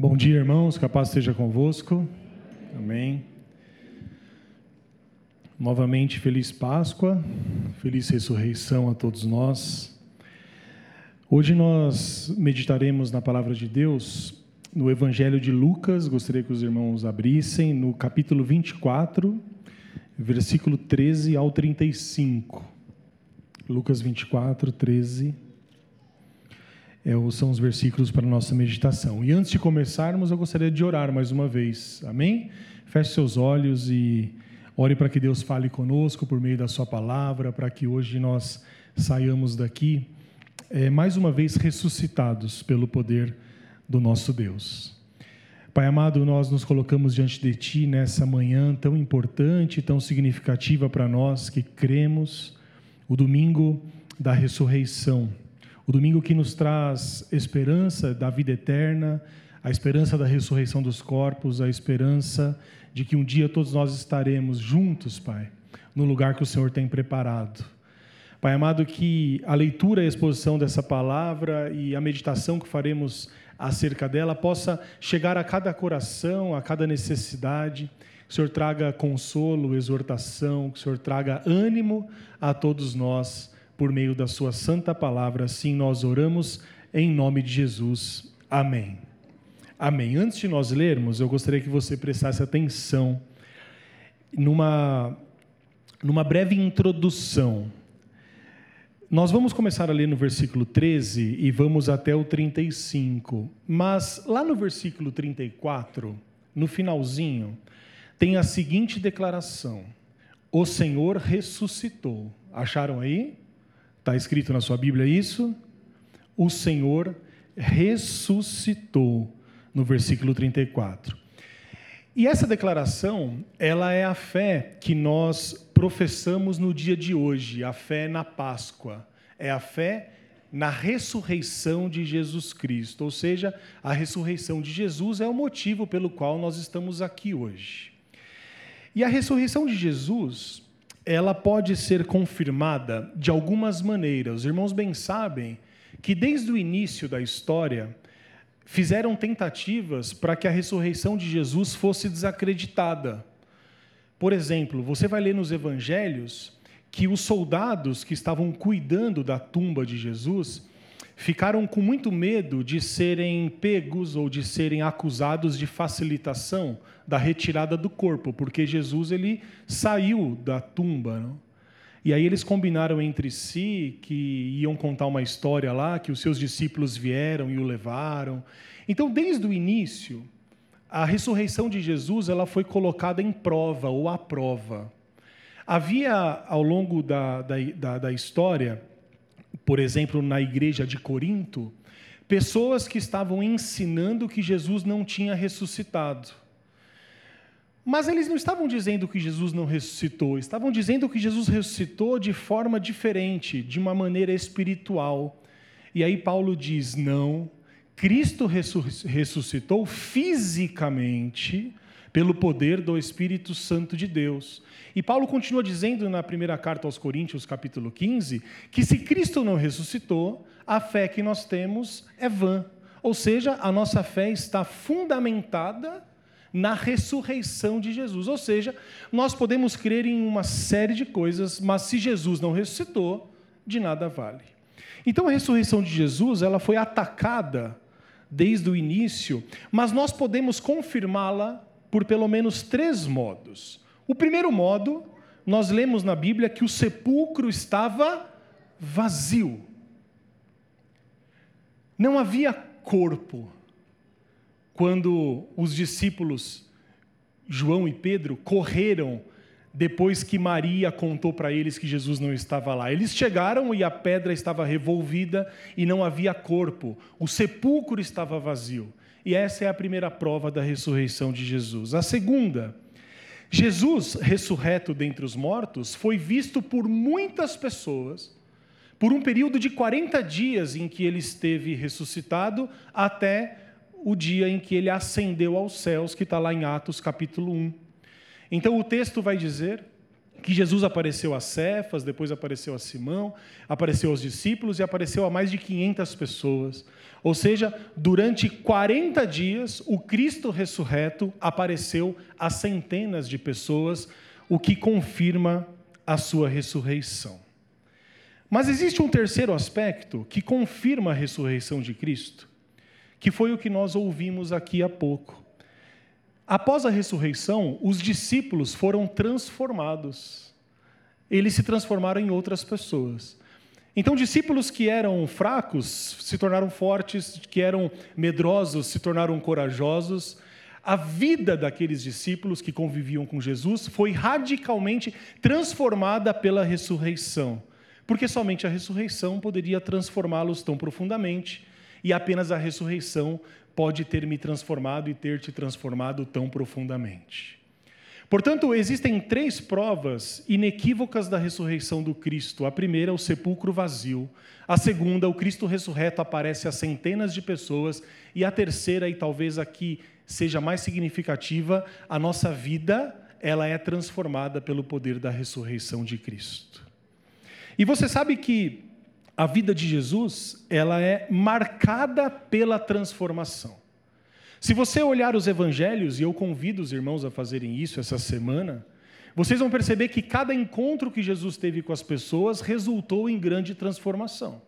Bom dia, irmãos, que a paz esteja convosco. Amém. Novamente, feliz Páscoa, feliz ressurreição a todos nós. Hoje nós meditaremos na palavra de Deus no Evangelho de Lucas, gostaria que os irmãos abrissem, no capítulo 24, versículo 13 ao 35. Lucas 24, 13 é, são os versículos para a nossa meditação. E antes de começarmos, eu gostaria de orar mais uma vez. Amém? Feche seus olhos e ore para que Deus fale conosco por meio da Sua palavra, para que hoje nós saiamos daqui é, mais uma vez ressuscitados pelo poder do nosso Deus. Pai amado, nós nos colocamos diante de Ti nessa manhã tão importante, tão significativa para nós que cremos, o domingo da ressurreição o domingo que nos traz esperança da vida eterna, a esperança da ressurreição dos corpos, a esperança de que um dia todos nós estaremos juntos, Pai, no lugar que o Senhor tem preparado. Pai amado, que a leitura e a exposição dessa palavra e a meditação que faremos acerca dela possa chegar a cada coração, a cada necessidade. Que o Senhor traga consolo, exortação, que o Senhor traga ânimo a todos nós por meio da Sua santa palavra. Assim nós oramos em nome de Jesus. Amém. Amém. Antes de nós lermos, eu gostaria que você prestasse atenção numa, numa breve introdução. Nós vamos começar a ler no versículo 13 e vamos até o 35. Mas lá no versículo 34, no finalzinho, tem a seguinte declaração: O Senhor ressuscitou. Acharam aí? Está escrito na sua Bíblia isso? O Senhor ressuscitou, no versículo 34. E essa declaração, ela é a fé que nós professamos no dia de hoje, a fé na Páscoa. É a fé na ressurreição de Jesus Cristo, ou seja, a ressurreição de Jesus é o motivo pelo qual nós estamos aqui hoje. E a ressurreição de Jesus, ela pode ser confirmada de algumas maneiras. Os irmãos bem sabem que desde o início da história fizeram tentativas para que a ressurreição de Jesus fosse desacreditada. Por exemplo, você vai ler nos evangelhos que os soldados que estavam cuidando da tumba de Jesus ficaram com muito medo de serem pegos ou de serem acusados de facilitação da retirada do corpo, porque Jesus ele saiu da tumba. Não? E aí eles combinaram entre si que iam contar uma história lá, que os seus discípulos vieram e o levaram. Então, desde o início, a ressurreição de Jesus ela foi colocada em prova ou à prova. Havia, ao longo da, da, da, da história, por exemplo, na igreja de Corinto, pessoas que estavam ensinando que Jesus não tinha ressuscitado. Mas eles não estavam dizendo que Jesus não ressuscitou, estavam dizendo que Jesus ressuscitou de forma diferente, de uma maneira espiritual. E aí Paulo diz: não, Cristo ressuscitou fisicamente pelo poder do Espírito Santo de Deus. E Paulo continua dizendo na primeira carta aos Coríntios, capítulo 15, que se Cristo não ressuscitou, a fé que nós temos é vã. Ou seja, a nossa fé está fundamentada na ressurreição de Jesus. Ou seja, nós podemos crer em uma série de coisas, mas se Jesus não ressuscitou, de nada vale. Então a ressurreição de Jesus, ela foi atacada desde o início, mas nós podemos confirmá-la por pelo menos três modos. O primeiro modo, nós lemos na Bíblia que o sepulcro estava vazio. Não havia corpo quando os discípulos João e Pedro correram depois que Maria contou para eles que Jesus não estava lá. Eles chegaram e a pedra estava revolvida e não havia corpo, o sepulcro estava vazio. E essa é a primeira prova da ressurreição de Jesus. A segunda, Jesus, ressurreto dentre os mortos, foi visto por muitas pessoas por um período de 40 dias em que ele esteve ressuscitado até o dia em que ele ascendeu aos céus, que está lá em Atos capítulo 1. Então o texto vai dizer que Jesus apareceu a Cefas, depois apareceu a Simão, apareceu aos discípulos e apareceu a mais de 500 pessoas. Ou seja, durante 40 dias, o Cristo ressurreto apareceu a centenas de pessoas, o que confirma a sua ressurreição. Mas existe um terceiro aspecto que confirma a ressurreição de Cristo, que foi o que nós ouvimos aqui há pouco. Após a ressurreição, os discípulos foram transformados. Eles se transformaram em outras pessoas. Então, discípulos que eram fracos se tornaram fortes, que eram medrosos se tornaram corajosos. A vida daqueles discípulos que conviviam com Jesus foi radicalmente transformada pela ressurreição, porque somente a ressurreição poderia transformá-los tão profundamente, e apenas a ressurreição pode ter me transformado e ter te transformado tão profundamente. Portanto, existem três provas inequívocas da ressurreição do Cristo. A primeira, o sepulcro vazio. A segunda, o Cristo ressurreto aparece a centenas de pessoas. E a terceira, e talvez aqui seja mais significativa, a nossa vida, ela é transformada pelo poder da ressurreição de Cristo. E você sabe que a vida de Jesus, ela é marcada pela transformação. Se você olhar os evangelhos, e eu convido os irmãos a fazerem isso essa semana, vocês vão perceber que cada encontro que Jesus teve com as pessoas resultou em grande transformação.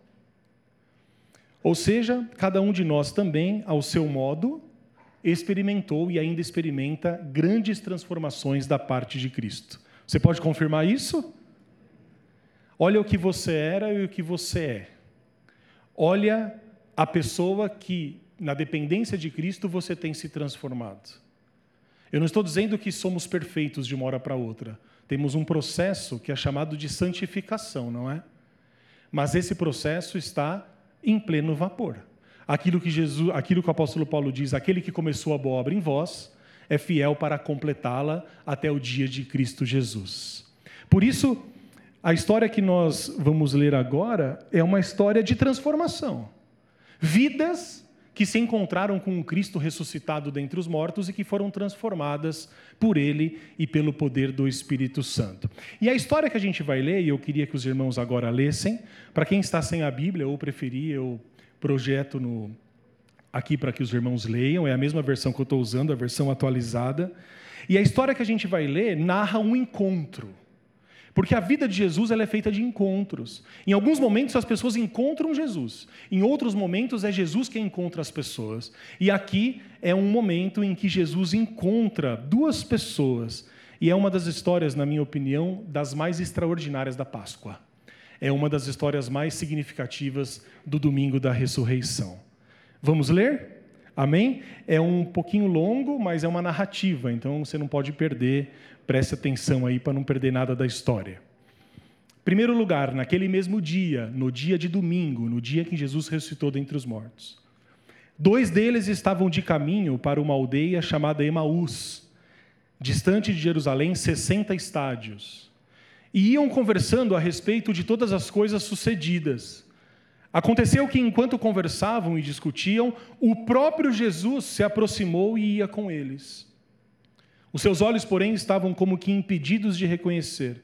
Ou seja, cada um de nós também, ao seu modo, experimentou e ainda experimenta grandes transformações da parte de Cristo. Você pode confirmar isso? Olha o que você era e o que você é. Olha a pessoa que, na dependência de Cristo, você tem se transformado. Eu não estou dizendo que somos perfeitos de uma hora para outra. Temos um processo que é chamado de santificação, não é? Mas esse processo está em pleno vapor. Aquilo que Jesus, aquilo que o apóstolo Paulo diz, aquele que começou a boa obra em vós, é fiel para completá-la até o dia de Cristo Jesus. Por isso, a história que nós vamos ler agora é uma história de transformação. Vidas que se encontraram com o Cristo ressuscitado dentre os mortos e que foram transformadas por Ele e pelo poder do Espírito Santo. E a história que a gente vai ler, e eu queria que os irmãos agora lessem, para quem está sem a Bíblia ou preferir, eu projeto no, aqui para que os irmãos leiam, é a mesma versão que eu estou usando, a versão atualizada. E a história que a gente vai ler narra um encontro porque a vida de Jesus ela é feita de encontros. Em alguns momentos as pessoas encontram Jesus, em outros momentos é Jesus quem encontra as pessoas. E aqui é um momento em que Jesus encontra duas pessoas. E é uma das histórias, na minha opinião, das mais extraordinárias da Páscoa. É uma das histórias mais significativas do domingo da ressurreição. Vamos ler? Amém? É um pouquinho longo, mas é uma narrativa, então você não pode perder Preste atenção aí para não perder nada da história. Primeiro lugar, naquele mesmo dia, no dia de domingo, no dia que Jesus ressuscitou dentre os mortos, dois deles estavam de caminho para uma aldeia chamada Emaús, distante de Jerusalém 60 estádios, e iam conversando a respeito de todas as coisas sucedidas. Aconteceu que, enquanto conversavam e discutiam, o próprio Jesus se aproximou e ia com eles. Os seus olhos, porém, estavam como que impedidos de reconhecer.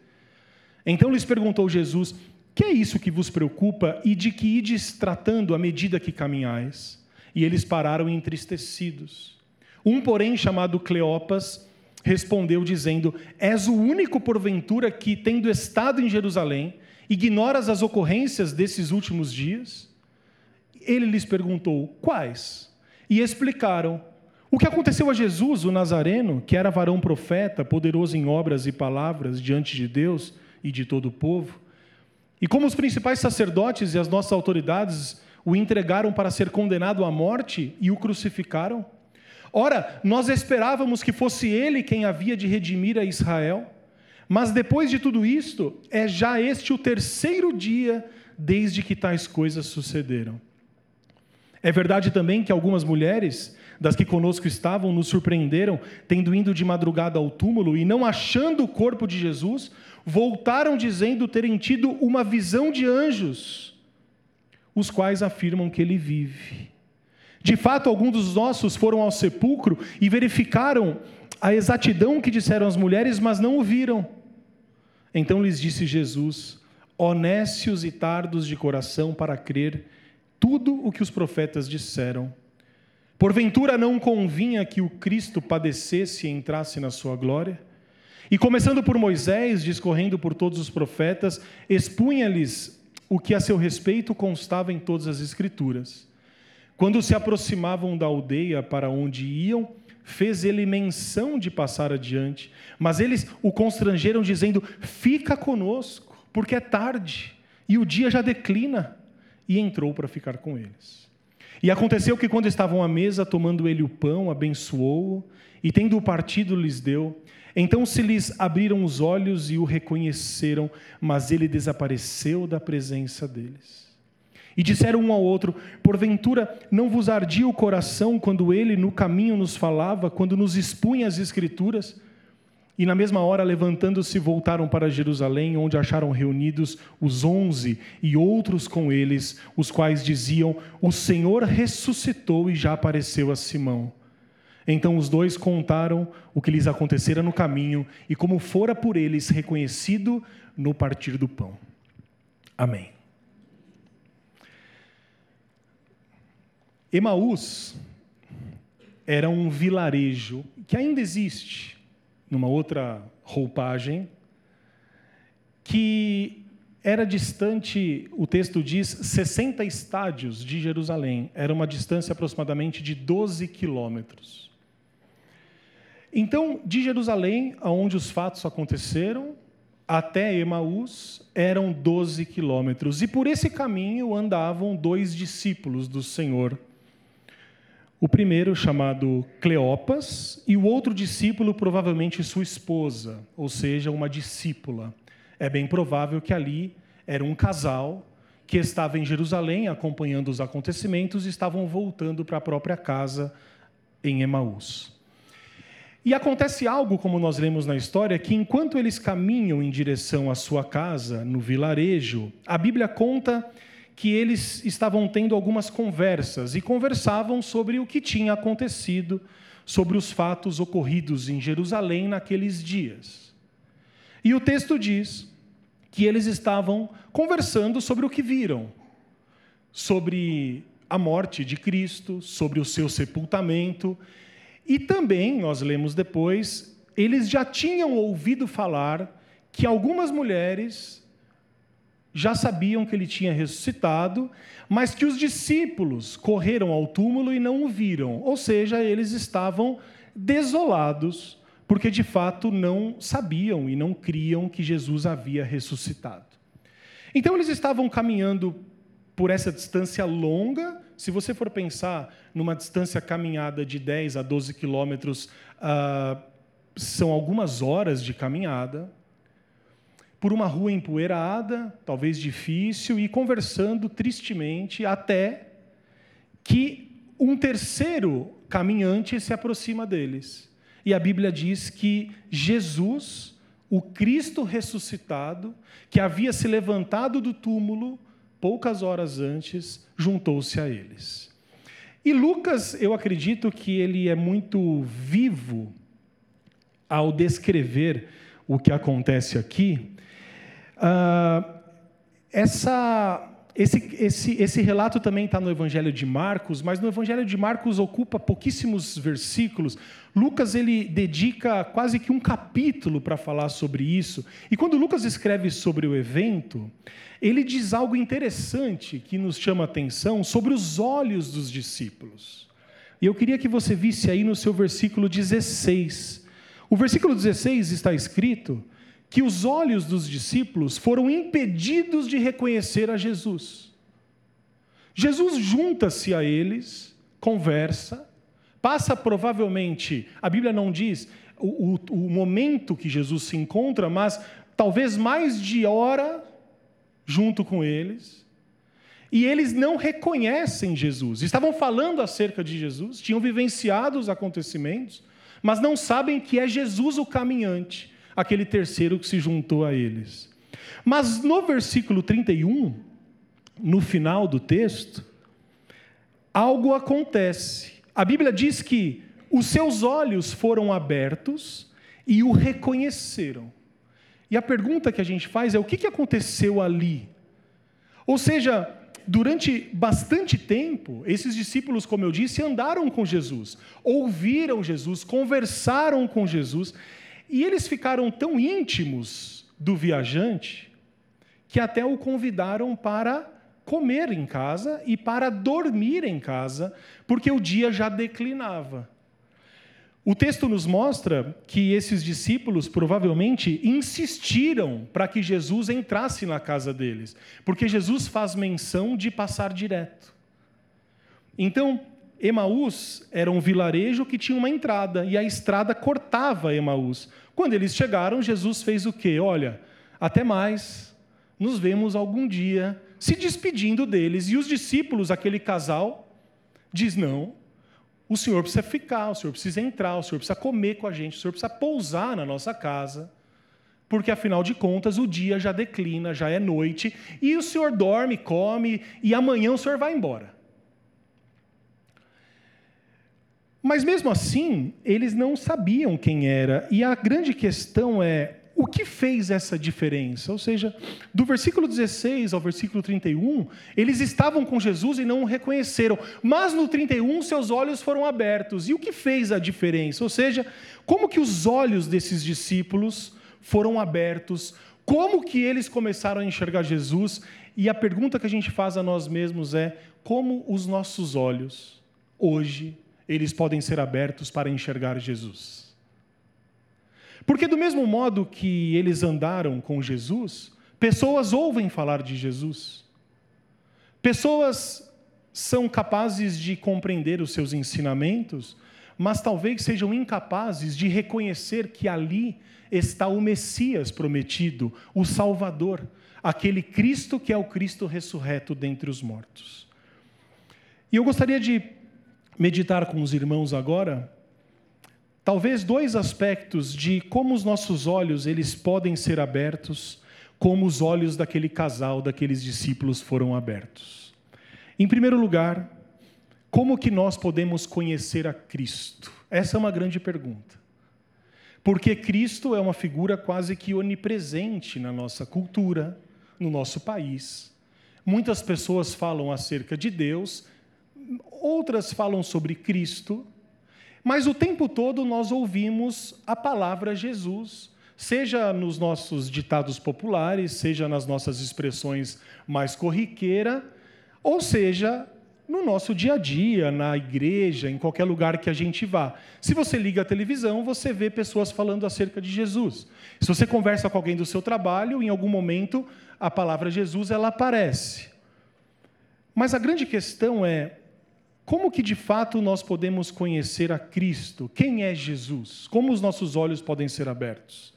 Então lhes perguntou Jesus: Que é isso que vos preocupa e de que ides tratando à medida que caminhais? E eles pararam entristecidos. Um, porém, chamado Cleopas, respondeu dizendo: És o único porventura que, tendo estado em Jerusalém, ignoras as ocorrências desses últimos dias? Ele lhes perguntou: Quais? E explicaram o que aconteceu a Jesus, o Nazareno, que era varão profeta, poderoso em obras e palavras diante de Deus e de todo o povo, e como os principais sacerdotes e as nossas autoridades o entregaram para ser condenado à morte e o crucificaram? Ora, nós esperávamos que fosse ele quem havia de redimir a Israel, mas depois de tudo isto, é já este o terceiro dia desde que tais coisas sucederam. É verdade também que algumas mulheres das que conosco estavam nos surpreenderam, tendo ido de madrugada ao túmulo e não achando o corpo de Jesus, voltaram dizendo terem tido uma visão de anjos, os quais afirmam que ele vive. De fato, alguns dos nossos foram ao sepulcro e verificaram a exatidão que disseram as mulheres, mas não o viram. Então lhes disse Jesus: Honécios e tardos de coração para crer tudo o que os profetas disseram. Porventura não convinha que o Cristo padecesse e entrasse na sua glória? E começando por Moisés, discorrendo por todos os profetas, expunha-lhes o que a seu respeito constava em todas as Escrituras. Quando se aproximavam da aldeia para onde iam, fez ele menção de passar adiante, mas eles o constrangeram, dizendo: Fica conosco, porque é tarde e o dia já declina. E entrou para ficar com eles. E aconteceu que, quando estavam à mesa, tomando ele o pão, abençoou-o, e tendo-o partido, lhes deu. Então se lhes abriram os olhos e o reconheceram, mas ele desapareceu da presença deles. E disseram um ao outro: Porventura não vos ardia o coração quando ele no caminho nos falava, quando nos expunha as Escrituras? E na mesma hora, levantando-se, voltaram para Jerusalém, onde acharam reunidos os onze e outros com eles, os quais diziam: O Senhor ressuscitou e já apareceu a Simão. Então os dois contaram o que lhes acontecera no caminho e como fora por eles reconhecido no partir do pão. Amém. Emaús era um vilarejo que ainda existe, numa outra roupagem, que era distante, o texto diz, 60 estádios de Jerusalém. Era uma distância aproximadamente de 12 quilômetros. Então, de Jerusalém, aonde os fatos aconteceram, até Emaús eram 12 quilômetros. E por esse caminho andavam dois discípulos do Senhor. O primeiro, chamado Cleopas, e o outro discípulo, provavelmente sua esposa, ou seja, uma discípula. É bem provável que ali era um casal que estava em Jerusalém acompanhando os acontecimentos e estavam voltando para a própria casa em Emaús. E acontece algo, como nós lemos na história, que enquanto eles caminham em direção à sua casa, no vilarejo, a Bíblia conta que eles estavam tendo algumas conversas e conversavam sobre o que tinha acontecido, sobre os fatos ocorridos em Jerusalém naqueles dias. E o texto diz que eles estavam conversando sobre o que viram, sobre a morte de Cristo, sobre o seu sepultamento e também, nós lemos depois, eles já tinham ouvido falar que algumas mulheres já sabiam que ele tinha ressuscitado, mas que os discípulos correram ao túmulo e não o viram. Ou seja, eles estavam desolados, porque de fato não sabiam e não criam que Jesus havia ressuscitado. Então eles estavam caminhando por essa distância longa, se você for pensar numa distância caminhada de 10 a 12 quilômetros, uh, são algumas horas de caminhada, por uma rua empoeirada, talvez difícil, e conversando tristemente, até que um terceiro caminhante se aproxima deles. E a Bíblia diz que Jesus, o Cristo ressuscitado, que havia se levantado do túmulo, poucas horas antes, juntou-se a eles. E Lucas, eu acredito que ele é muito vivo ao descrever o que acontece aqui. Uh, essa esse, esse, esse relato também está no Evangelho de Marcos, mas no Evangelho de Marcos ocupa pouquíssimos versículos. Lucas ele dedica quase que um capítulo para falar sobre isso. E quando Lucas escreve sobre o evento, ele diz algo interessante que nos chama a atenção sobre os olhos dos discípulos. E eu queria que você visse aí no seu versículo 16. O versículo 16 está escrito que os olhos dos discípulos foram impedidos de reconhecer a Jesus. Jesus junta-se a eles, conversa, passa provavelmente, a Bíblia não diz o, o, o, momento que Jesus se encontra, mas talvez mais de hora junto com eles. E eles não reconhecem Jesus. Estavam falando acerca de Jesus, tinham vivenciado os acontecimentos, mas não sabem que é Jesus o caminhante aquele terceiro que se juntou a eles. Mas no versículo 31, no final do texto, algo acontece. A Bíblia diz que os seus olhos foram abertos e o reconheceram. E a pergunta que a gente faz é: o que aconteceu ali? Ou seja, durante bastante tempo, esses discípulos, como eu disse, andaram com Jesus, ouviram Jesus, conversaram com Jesus, e eles ficaram tão íntimos do viajante que até o convidaram para comer em casa e para dormir em casa, porque o dia já declinava. O texto nos mostra que esses discípulos provavelmente insistiram para que Jesus entrasse na casa deles, porque Jesus faz menção de passar direto. Então, Emaús era um vilarejo que tinha uma entrada e a estrada cortava Emaús. Quando eles chegaram, Jesus fez o quê? Olha, até mais, nos vemos algum dia, se despedindo deles. E os discípulos, aquele casal, diz: Não, o senhor precisa ficar, o senhor precisa entrar, o senhor precisa comer com a gente, o senhor precisa pousar na nossa casa, porque afinal de contas o dia já declina, já é noite, e o senhor dorme, come, e amanhã o senhor vai embora. Mas mesmo assim, eles não sabiam quem era, e a grande questão é: o que fez essa diferença? Ou seja, do versículo 16 ao versículo 31, eles estavam com Jesus e não o reconheceram, mas no 31 seus olhos foram abertos. E o que fez a diferença? Ou seja, como que os olhos desses discípulos foram abertos? Como que eles começaram a enxergar Jesus? E a pergunta que a gente faz a nós mesmos é: como os nossos olhos hoje eles podem ser abertos para enxergar Jesus? Porque, do mesmo modo que eles andaram com Jesus, pessoas ouvem falar de Jesus. Pessoas são capazes de compreender os seus ensinamentos, mas talvez sejam incapazes de reconhecer que ali está o Messias prometido, o Salvador, aquele Cristo que é o Cristo ressurreto dentre os mortos. E eu gostaria de meditar com os irmãos agora talvez dois aspectos de como os nossos olhos eles podem ser abertos, como os olhos daquele casal, daqueles discípulos foram abertos. Em primeiro lugar, como que nós podemos conhecer a Cristo? Essa é uma grande pergunta. Porque Cristo é uma figura quase que onipresente na nossa cultura, no nosso país. Muitas pessoas falam acerca de Deus, outras falam sobre Cristo, mas o tempo todo nós ouvimos a palavra Jesus, seja nos nossos ditados populares, seja nas nossas expressões mais corriqueira, ou seja, no nosso dia a dia, na igreja, em qualquer lugar que a gente vá. Se você liga a televisão, você vê pessoas falando acerca de Jesus. Se você conversa com alguém do seu trabalho, em algum momento a palavra Jesus ela aparece. Mas a grande questão é como que de fato nós podemos conhecer a Cristo? Quem é Jesus? Como os nossos olhos podem ser abertos?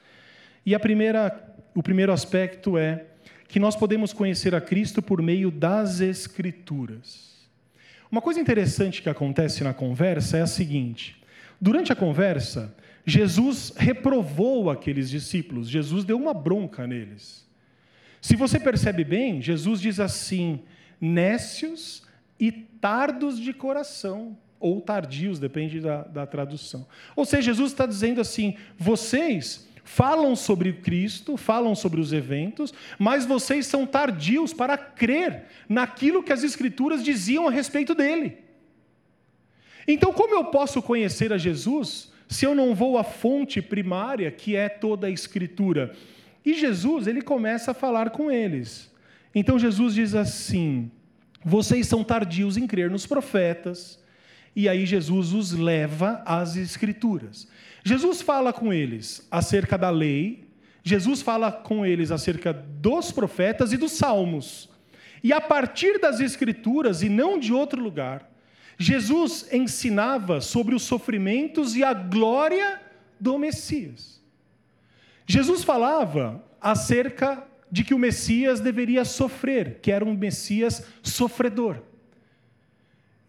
E a primeira, o primeiro aspecto é que nós podemos conhecer a Cristo por meio das Escrituras. Uma coisa interessante que acontece na conversa é a seguinte: durante a conversa, Jesus reprovou aqueles discípulos, Jesus deu uma bronca neles. Se você percebe bem, Jesus diz assim: nécios e tardos de coração, ou tardios, depende da, da tradução. Ou seja, Jesus está dizendo assim: vocês falam sobre Cristo, falam sobre os eventos, mas vocês são tardios para crer naquilo que as Escrituras diziam a respeito dele. Então, como eu posso conhecer a Jesus se eu não vou à fonte primária, que é toda a Escritura? E Jesus, ele começa a falar com eles. Então, Jesus diz assim: vocês são tardios em crer nos profetas. E aí Jesus os leva às Escrituras. Jesus fala com eles acerca da lei, Jesus fala com eles acerca dos profetas e dos salmos. E a partir das Escrituras, e não de outro lugar, Jesus ensinava sobre os sofrimentos e a glória do Messias. Jesus falava acerca de que o Messias deveria sofrer, que era um Messias sofredor.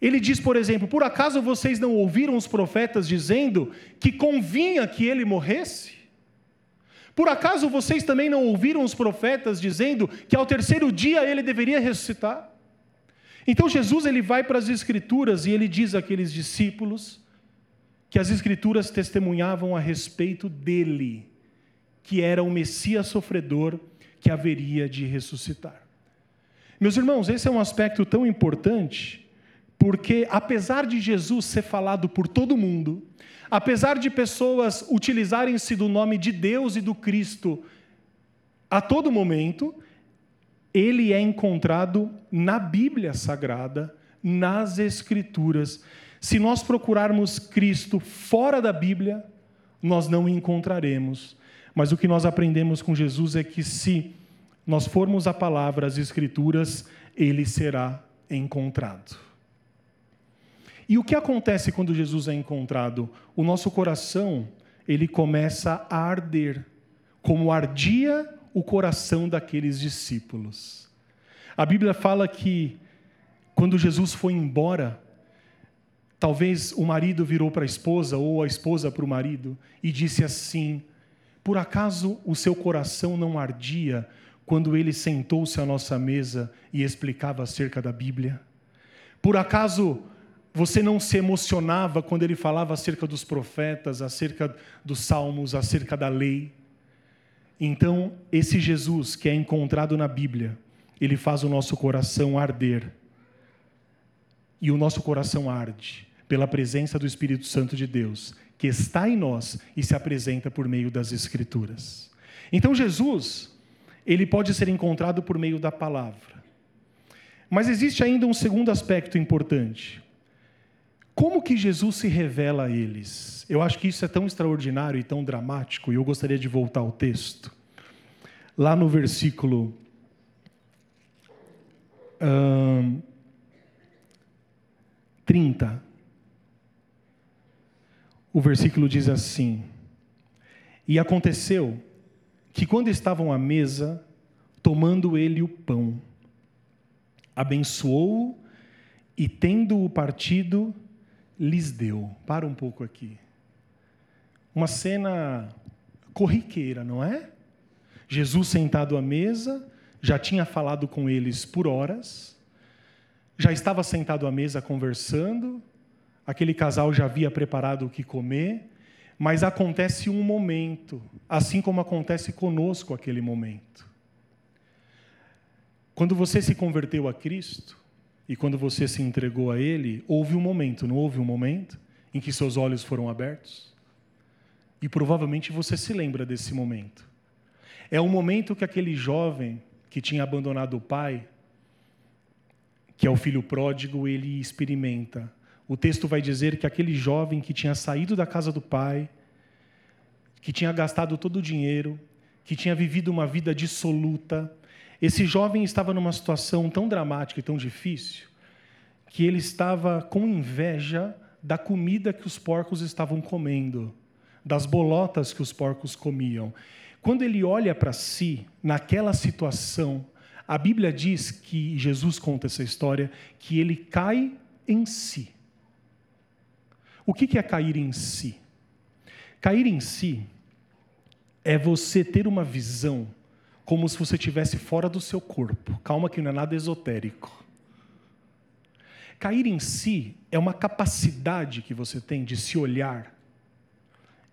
Ele diz, por exemplo: Por acaso vocês não ouviram os profetas dizendo que convinha que ele morresse? Por acaso vocês também não ouviram os profetas dizendo que ao terceiro dia ele deveria ressuscitar? Então Jesus ele vai para as escrituras e ele diz àqueles discípulos que as escrituras testemunhavam a respeito dele que era o Messias sofredor que haveria de ressuscitar. Meus irmãos, esse é um aspecto tão importante, porque apesar de Jesus ser falado por todo mundo, apesar de pessoas utilizarem-se do nome de Deus e do Cristo a todo momento, ele é encontrado na Bíblia Sagrada, nas Escrituras. Se nós procurarmos Cristo fora da Bíblia, nós não encontraremos. Mas o que nós aprendemos com Jesus é que se nós formos a palavra, as Escrituras, ele será encontrado. E o que acontece quando Jesus é encontrado? O nosso coração, ele começa a arder, como ardia o coração daqueles discípulos. A Bíblia fala que quando Jesus foi embora, talvez o marido virou para a esposa ou a esposa para o marido e disse assim: Por acaso o seu coração não ardia quando ele sentou-se à nossa mesa e explicava acerca da Bíblia? Por acaso você não se emocionava quando ele falava acerca dos profetas, acerca dos salmos, acerca da lei? Então, esse Jesus que é encontrado na Bíblia, ele faz o nosso coração arder. E o nosso coração arde pela presença do Espírito Santo de Deus, que está em nós e se apresenta por meio das Escrituras. Então, Jesus, ele pode ser encontrado por meio da palavra. Mas existe ainda um segundo aspecto importante. Como que Jesus se revela a eles? Eu acho que isso é tão extraordinário e tão dramático, e eu gostaria de voltar ao texto. Lá no versículo. Hum, 30. O versículo diz assim: E aconteceu que quando estavam à mesa, tomando ele o pão, abençoou-o e, tendo-o partido, lhes deu. Para um pouco aqui. Uma cena corriqueira, não é? Jesus sentado à mesa, já tinha falado com eles por horas, já estava sentado à mesa conversando, aquele casal já havia preparado o que comer, mas acontece um momento, assim como acontece conosco aquele momento. Quando você se converteu a Cristo, e quando você se entregou a Ele, houve um momento, não houve um momento em que seus olhos foram abertos? E provavelmente você se lembra desse momento. É o momento que aquele jovem que tinha abandonado o pai, que é o filho pródigo, ele experimenta. O texto vai dizer que aquele jovem que tinha saído da casa do pai, que tinha gastado todo o dinheiro, que tinha vivido uma vida dissoluta, esse jovem estava numa situação tão dramática e tão difícil que ele estava com inveja da comida que os porcos estavam comendo, das bolotas que os porcos comiam. Quando ele olha para si, naquela situação, a Bíblia diz que Jesus conta essa história que ele cai em si. O que é cair em si? Cair em si é você ter uma visão como se você estivesse fora do seu corpo. Calma que não é nada esotérico. Cair em si é uma capacidade que você tem de se olhar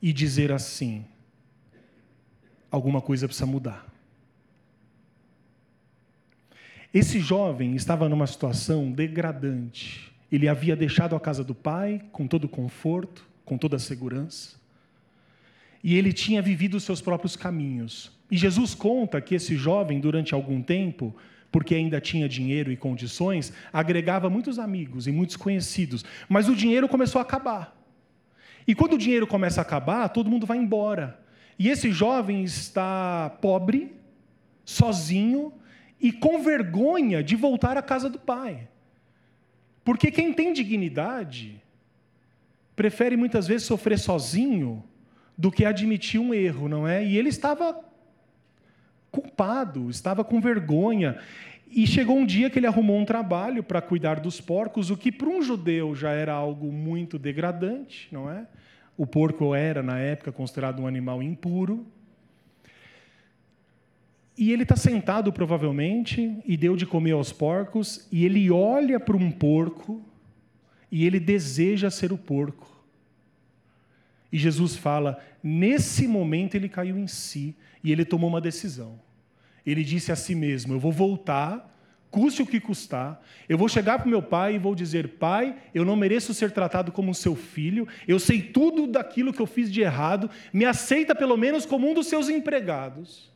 e dizer assim: alguma coisa precisa mudar. Esse jovem estava numa situação degradante. Ele havia deixado a casa do pai com todo o conforto, com toda a segurança. E ele tinha vivido os seus próprios caminhos. E Jesus conta que esse jovem, durante algum tempo, porque ainda tinha dinheiro e condições, agregava muitos amigos e muitos conhecidos. Mas o dinheiro começou a acabar. E quando o dinheiro começa a acabar, todo mundo vai embora. E esse jovem está pobre, sozinho e com vergonha de voltar à casa do pai. Porque quem tem dignidade prefere muitas vezes sofrer sozinho do que admitir um erro, não é? E ele estava culpado, estava com vergonha. E chegou um dia que ele arrumou um trabalho para cuidar dos porcos, o que para um judeu já era algo muito degradante, não é? O porco era, na época, considerado um animal impuro. E ele está sentado, provavelmente, e deu de comer aos porcos, e ele olha para um porco, e ele deseja ser o porco. E Jesus fala: nesse momento ele caiu em si e ele tomou uma decisão. Ele disse a si mesmo: Eu vou voltar, custe o que custar. Eu vou chegar para o meu pai e vou dizer: Pai, eu não mereço ser tratado como seu filho. Eu sei tudo daquilo que eu fiz de errado. Me aceita pelo menos como um dos seus empregados.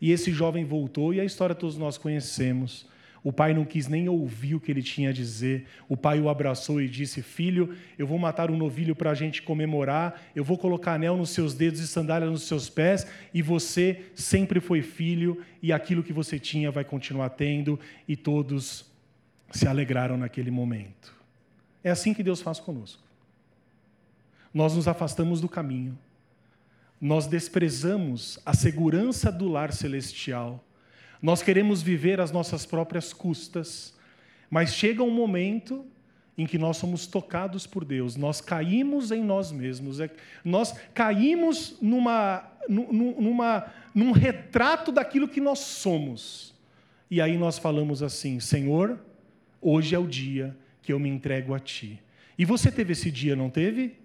E esse jovem voltou e a história todos nós conhecemos. O pai não quis nem ouvir o que ele tinha a dizer. O pai o abraçou e disse: Filho, eu vou matar um novilho para a gente comemorar. Eu vou colocar anel nos seus dedos e sandália nos seus pés. E você sempre foi filho, e aquilo que você tinha vai continuar tendo. E todos se alegraram naquele momento. É assim que Deus faz conosco. Nós nos afastamos do caminho. Nós desprezamos a segurança do lar celestial nós queremos viver às nossas próprias custas, mas chega um momento em que nós somos tocados por Deus, nós caímos em nós mesmos, é, nós caímos numa, numa, num retrato daquilo que nós somos. E aí nós falamos assim: Senhor, hoje é o dia que eu me entrego a Ti. E você teve esse dia, não teve?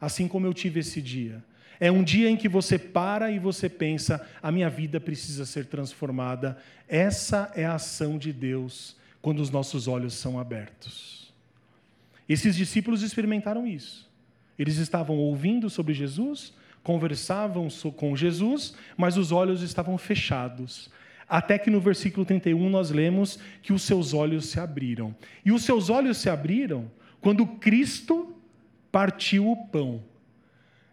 Assim como eu tive esse dia. É um dia em que você para e você pensa: a minha vida precisa ser transformada. Essa é a ação de Deus quando os nossos olhos são abertos. Esses discípulos experimentaram isso. Eles estavam ouvindo sobre Jesus, conversavam com Jesus, mas os olhos estavam fechados. Até que no versículo 31 nós lemos que os seus olhos se abriram. E os seus olhos se abriram quando Cristo partiu o pão.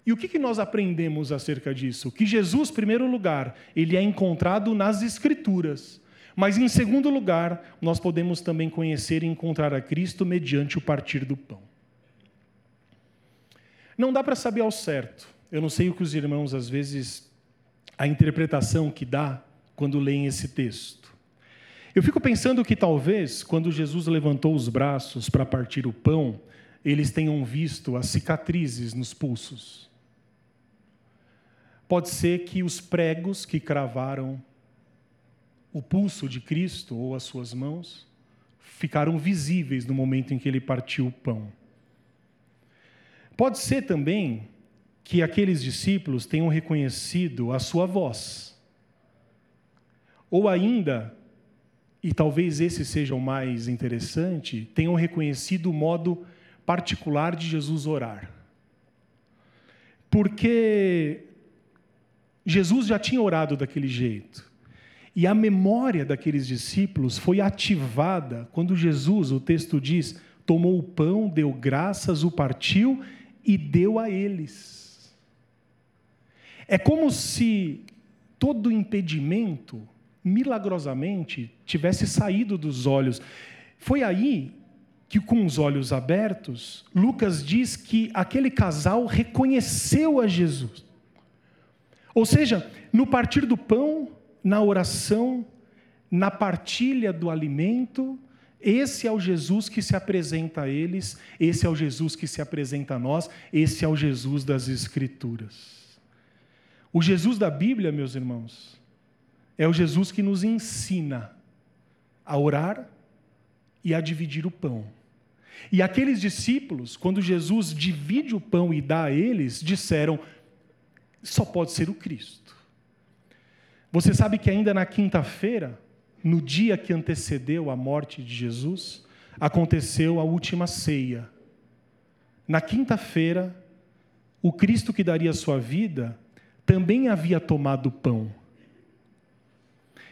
E o que, que nós aprendemos acerca disso? Que Jesus, em primeiro lugar, ele é encontrado nas Escrituras. Mas, em segundo lugar, nós podemos também conhecer e encontrar a Cristo mediante o partir do pão. Não dá para saber ao certo. Eu não sei o que os irmãos, às vezes, a interpretação que dá quando leem esse texto. Eu fico pensando que talvez, quando Jesus levantou os braços para partir o pão, eles tenham visto as cicatrizes nos pulsos. Pode ser que os pregos que cravaram o pulso de Cristo ou as suas mãos ficaram visíveis no momento em que ele partiu o pão. Pode ser também que aqueles discípulos tenham reconhecido a sua voz. Ou ainda, e talvez esse seja o mais interessante, tenham reconhecido o modo particular de Jesus orar. Porque Jesus já tinha orado daquele jeito. E a memória daqueles discípulos foi ativada quando Jesus, o texto diz, tomou o pão, deu graças, o partiu e deu a eles. É como se todo impedimento, milagrosamente, tivesse saído dos olhos. Foi aí que, com os olhos abertos, Lucas diz que aquele casal reconheceu a Jesus. Ou seja, no partir do pão, na oração, na partilha do alimento, esse é o Jesus que se apresenta a eles, esse é o Jesus que se apresenta a nós, esse é o Jesus das Escrituras. O Jesus da Bíblia, meus irmãos, é o Jesus que nos ensina a orar e a dividir o pão. E aqueles discípulos, quando Jesus divide o pão e dá a eles, disseram: só pode ser o Cristo. Você sabe que ainda na quinta-feira, no dia que antecedeu a morte de Jesus, aconteceu a última ceia. Na quinta-feira, o Cristo que daria sua vida também havia tomado pão.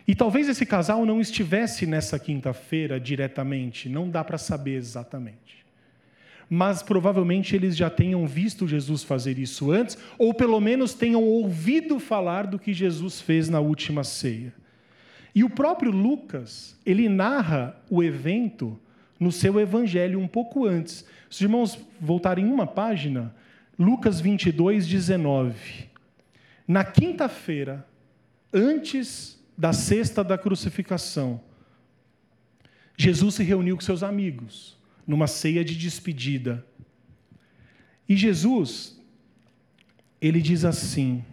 E talvez esse casal não estivesse nessa quinta-feira diretamente, não dá para saber exatamente mas provavelmente eles já tenham visto Jesus fazer isso antes, ou pelo menos tenham ouvido falar do que Jesus fez na última ceia. E o próprio Lucas, ele narra o evento no seu evangelho um pouco antes. Se os irmãos voltarem uma página, Lucas 22, 19. Na quinta-feira, antes da sexta da crucificação, Jesus se reuniu com seus amigos numa ceia de despedida. E Jesus, ele diz assim,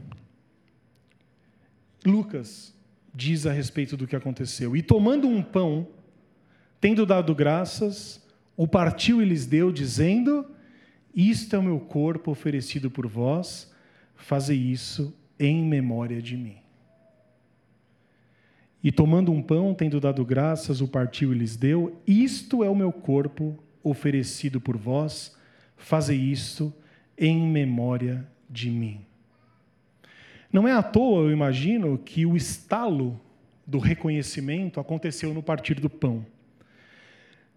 Lucas diz a respeito do que aconteceu. E tomando um pão, tendo dado graças, o partiu e lhes deu, dizendo: Isto é o meu corpo oferecido por vós, fazei isso em memória de mim. E tomando um pão, tendo dado graças, o partiu e lhes deu: Isto é o meu corpo oferecido por vós, fazei isto em memória de mim. Não é à toa, eu imagino, que o estalo do reconhecimento aconteceu no partir do pão.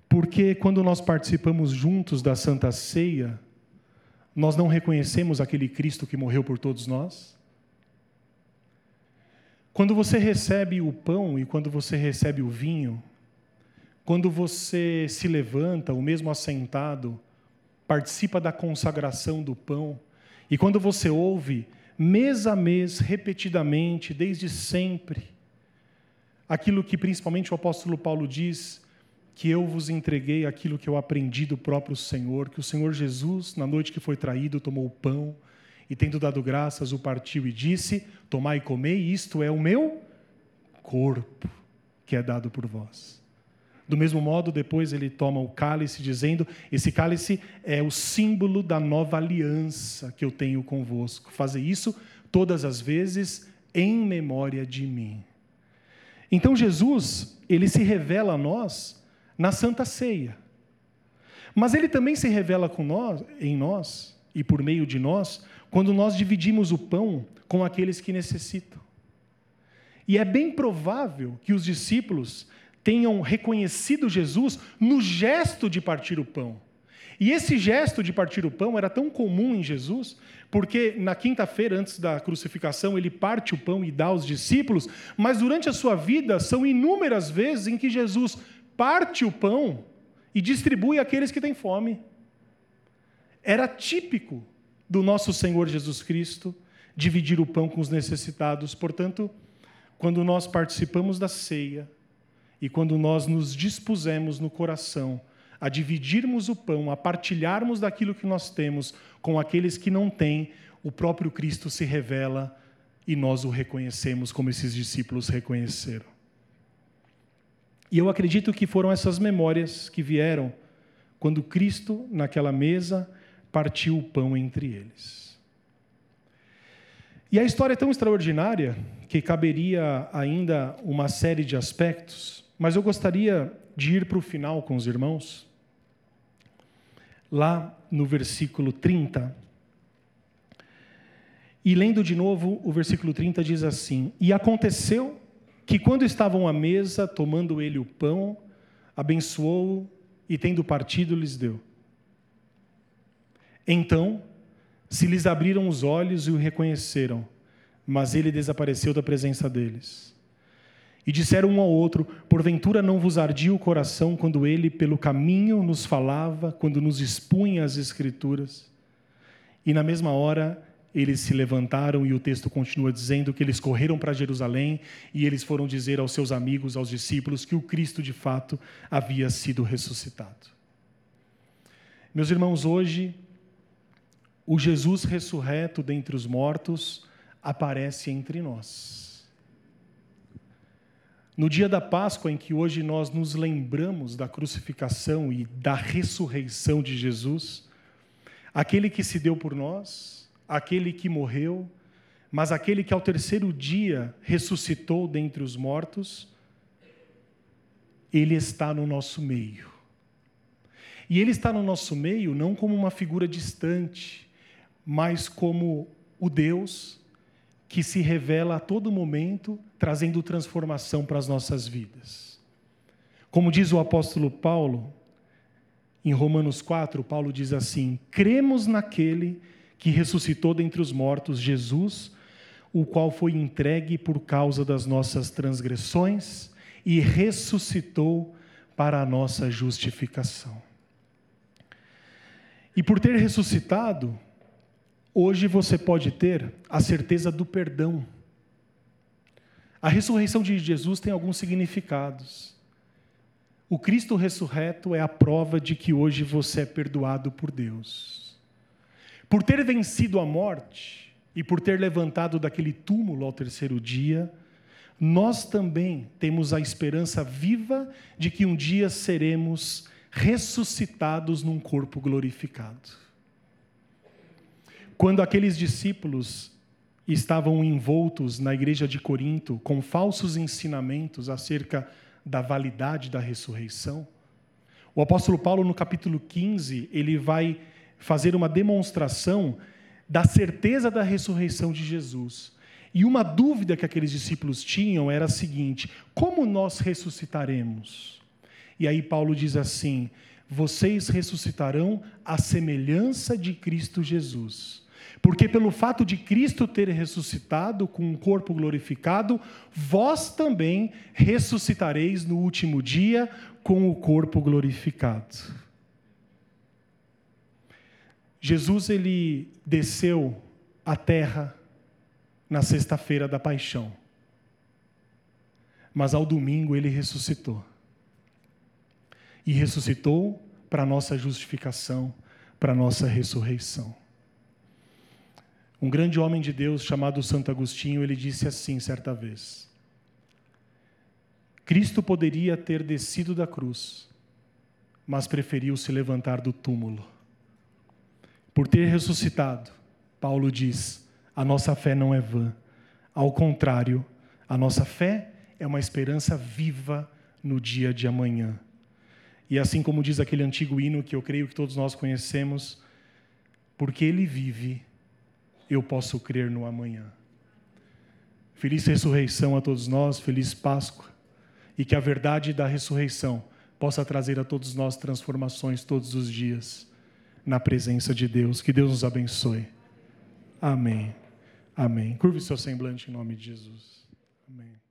Porque quando nós participamos juntos da Santa Ceia, nós não reconhecemos aquele Cristo que morreu por todos nós? Quando você recebe o pão e quando você recebe o vinho, quando você se levanta, ou mesmo assentado, participa da consagração do pão, e quando você ouve, mês a mês, repetidamente, desde sempre, aquilo que principalmente o apóstolo Paulo diz, que eu vos entreguei aquilo que eu aprendi do próprio Senhor, que o Senhor Jesus, na noite que foi traído, tomou o pão e, tendo dado graças, o partiu e disse: Tomai e comei, isto é o meu corpo, que é dado por vós. Do mesmo modo, depois ele toma o cálice, dizendo: Esse cálice é o símbolo da nova aliança que eu tenho convosco. Fazer isso todas as vezes em memória de mim. Então Jesus, ele se revela a nós na Santa Ceia. Mas ele também se revela com nós, em nós e por meio de nós, quando nós dividimos o pão com aqueles que necessitam. E é bem provável que os discípulos tenham reconhecido Jesus no gesto de partir o pão. E esse gesto de partir o pão era tão comum em Jesus, porque na quinta-feira, antes da crucificação, ele parte o pão e dá aos discípulos, mas durante a sua vida são inúmeras vezes em que Jesus parte o pão e distribui àqueles que têm fome. Era típico do nosso Senhor Jesus Cristo dividir o pão com os necessitados. Portanto, quando nós participamos da ceia e quando nós nos dispusemos no coração a dividirmos o pão, a partilharmos daquilo que nós temos com aqueles que não têm, o próprio Cristo se revela e nós o reconhecemos como esses discípulos reconheceram. E eu acredito que foram essas memórias que vieram quando Cristo, naquela mesa, partiu o pão entre eles. E a história é tão extraordinária que caberia ainda uma série de aspectos, mas eu gostaria de ir para o final com os irmãos. Lá no versículo 30. E lendo de novo, o versículo 30 diz assim: E aconteceu que quando estavam à mesa, tomando ele o pão, abençoou e tendo partido lhes deu. Então se lhes abriram os olhos e o reconheceram, mas ele desapareceu da presença deles. E disseram um ao outro: Porventura não vos ardia o coração quando ele pelo caminho nos falava, quando nos expunha as Escrituras? E na mesma hora eles se levantaram e o texto continua dizendo que eles correram para Jerusalém e eles foram dizer aos seus amigos, aos discípulos, que o Cristo de fato havia sido ressuscitado. Meus irmãos, hoje, o Jesus ressurreto dentre os mortos aparece entre nós. No dia da Páscoa, em que hoje nós nos lembramos da crucificação e da ressurreição de Jesus, aquele que se deu por nós, aquele que morreu, mas aquele que ao terceiro dia ressuscitou dentre os mortos, ele está no nosso meio. E ele está no nosso meio não como uma figura distante, mas como o Deus que se revela a todo momento, trazendo transformação para as nossas vidas. Como diz o apóstolo Paulo, em Romanos 4, Paulo diz assim: cremos naquele que ressuscitou dentre os mortos, Jesus, o qual foi entregue por causa das nossas transgressões e ressuscitou para a nossa justificação. E por ter ressuscitado, hoje você pode ter a certeza do perdão. A ressurreição de Jesus tem alguns significados. O Cristo ressurreto é a prova de que hoje você é perdoado por Deus. Por ter vencido a morte e por ter levantado daquele túmulo ao terceiro dia, nós também temos a esperança viva de que um dia seremos ressuscitados num corpo glorificado. Quando aqueles discípulos estavam envoltos na igreja de Corinto com falsos ensinamentos acerca da validade da ressurreição, o apóstolo Paulo, no capítulo 15, ele vai fazer uma demonstração da certeza da ressurreição de Jesus. E uma dúvida que aqueles discípulos tinham era a seguinte: como nós ressuscitaremos? E aí Paulo diz assim: vocês ressuscitarão à semelhança de Cristo Jesus. Porque pelo fato de Cristo ter ressuscitado com um corpo glorificado, vós também ressuscitareis no último dia com o corpo glorificado. Jesus ele desceu à terra na sexta-feira da paixão. Mas ao domingo ele ressuscitou. E ressuscitou para nossa justificação, para nossa ressurreição. Um grande homem de Deus chamado Santo Agostinho, ele disse assim certa vez: Cristo poderia ter descido da cruz, mas preferiu se levantar do túmulo. Por ter ressuscitado, Paulo diz: a nossa fé não é vã. Ao contrário, a nossa fé é uma esperança viva no dia de amanhã. E assim como diz aquele antigo hino que eu creio que todos nós conhecemos, porque ele vive, eu posso crer no amanhã. Feliz ressurreição a todos nós, feliz Páscoa, e que a verdade da ressurreição possa trazer a todos nós transformações todos os dias na presença de Deus. Que Deus nos abençoe. Amém. Amém. Curve seu semblante em nome de Jesus. Amém.